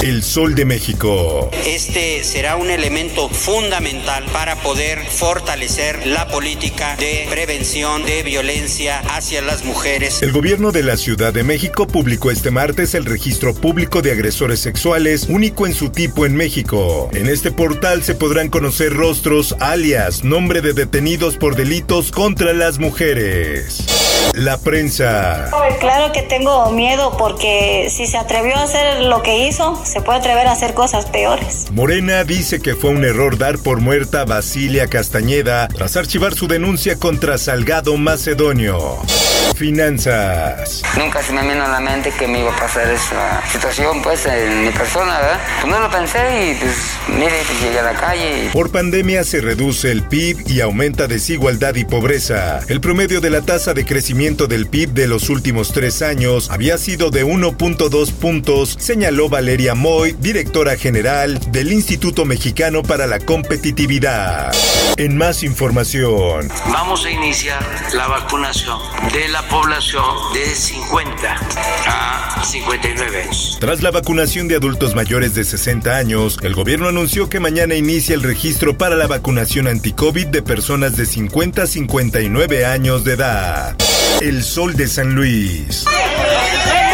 El Sol de México. Este será un elemento fundamental para poder fortalecer la política de prevención de violencia hacia las mujeres. El gobierno de la Ciudad de México publicó este martes el registro público de agresores sexuales, único en su tipo en México. En este portal se podrán conocer rostros, alias, nombre de detenidos por delitos contra las mujeres. La prensa. Claro que tengo miedo porque si se atrevió a hacer lo que hizo, se puede atrever a hacer cosas peores. Morena dice que fue un error dar por muerta a Basilia Castañeda tras archivar su denuncia contra Salgado Macedonio. Finanzas. Nunca se me vino a la mente que me iba a pasar esa situación, pues, en mi persona, ¿verdad? Pues no lo pensé y, pues, mire, pues llegué a la calle y Por pandemia se reduce el PIB y aumenta desigualdad y pobreza. El promedio de la tasa de crecimiento del PIB de los últimos tres años había sido de 1.2 puntos, señaló Valeria Moy, directora general del Instituto Mexicano para la Competitividad. En más información, Vamos a iniciar la vacunación de la población de 50 a 59 años. tras la vacunación de adultos mayores de 60 años, el gobierno anunció que mañana inicia el registro para la vacunación anti-COVID de personas de 50 a 59 años de edad. El Sol de San Luis. En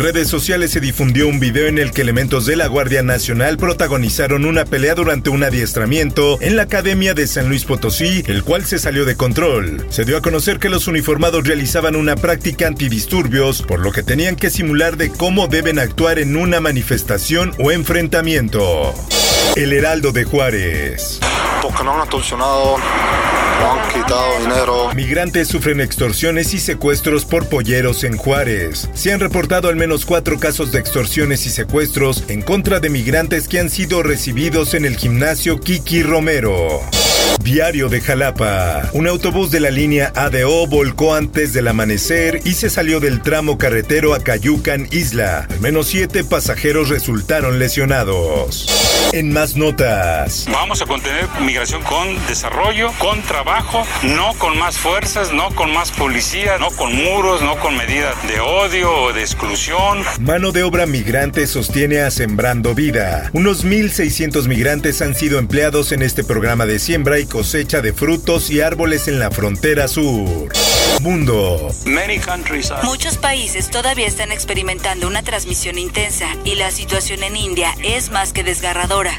redes sociales se difundió un video en el que elementos de la Guardia Nacional protagonizaron una pelea durante un adiestramiento en la Academia de San Luis Potosí, el cual se salió de control. Se dio a conocer que los uniformados realizaban una práctica antidisturbios, por lo que tenían que simular de cómo deben actuar en una manifestación o enfrentamiento. El Heraldo de Juárez. porque no han atorsionado, no han quitado dinero. Migrantes sufren extorsiones y secuestros por polleros en Juárez. Se han reportado al menos cuatro casos de extorsiones y secuestros en contra de migrantes que han sido recibidos en el gimnasio Kiki Romero. Diario de Jalapa. Un autobús de la línea ADO volcó antes del amanecer y se salió del tramo carretero a Cayucan Isla. Al menos siete pasajeros resultaron lesionados. En más notas. Vamos a contener migración con desarrollo, con trabajo, no con más fuerzas, no con más policía, no con muros, no con medidas de odio o de exclusión. Mano de obra migrante sostiene a Sembrando Vida. Unos 1.600 migrantes han sido empleados en este programa de siembra y cosecha de frutos y árboles en la frontera sur. Mundo. Muchos países todavía están experimentando una transmisión intensa y la situación en India es más que desgarradora.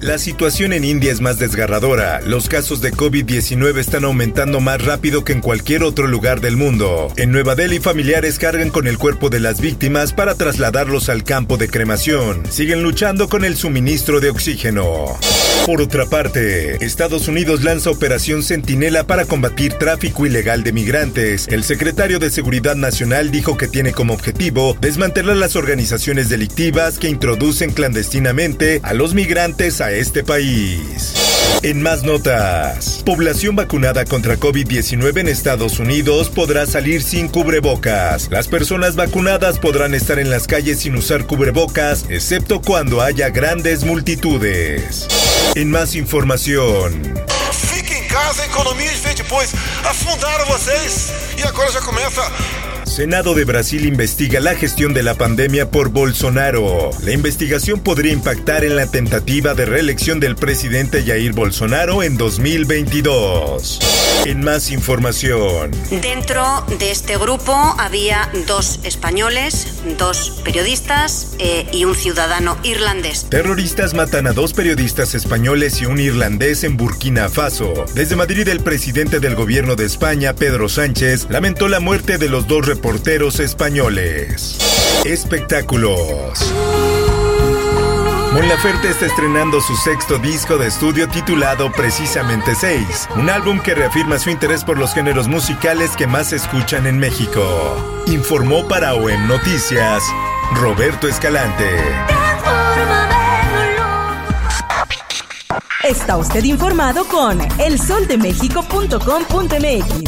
La situación en India es más desgarradora. Los casos de COVID-19 están aumentando más rápido que en cualquier otro lugar del mundo. En Nueva Delhi, familiares cargan con el cuerpo de las víctimas para trasladarlos al campo de cremación. Siguen luchando con el suministro de oxígeno. Por otra parte, Estados Unidos lanza Operación Centinela para combatir tráfico ilegal de migrantes. El secretario de Seguridad Nacional dijo que tiene como objetivo desmantelar las organizaciones delictivas que introducen clandestinamente a los migrantes a este país. En más notas, población vacunada contra COVID-19 en Estados Unidos podrá salir sin cubrebocas. Las personas vacunadas podrán estar en las calles sin usar cubrebocas, excepto cuando haya grandes multitudes. En más información, casa, a economia fez depois. Afundaram vocês e agora já começa. Senado de Brasil investiga la gestión de la pandemia por Bolsonaro. La investigación podría impactar en la tentativa de reelección del presidente Jair Bolsonaro en 2022. En más información, Dentro de este grupo había dos españoles, dos periodistas eh, y un ciudadano irlandés. terroristas matan a dos periodistas españoles y un irlandés en Burkina Faso. Desde Madrid, el presidente del gobierno de España, Pedro Sánchez, lamentó la muerte de los dos reporteros españoles. Espectáculos. Mon Laferte está estrenando su sexto disco de estudio titulado precisamente 6, un álbum que reafirma su interés por los géneros musicales que más se escuchan en México. Informó para OEM Noticias Roberto Escalante. Está usted informado con elsoldemexico.com.mx.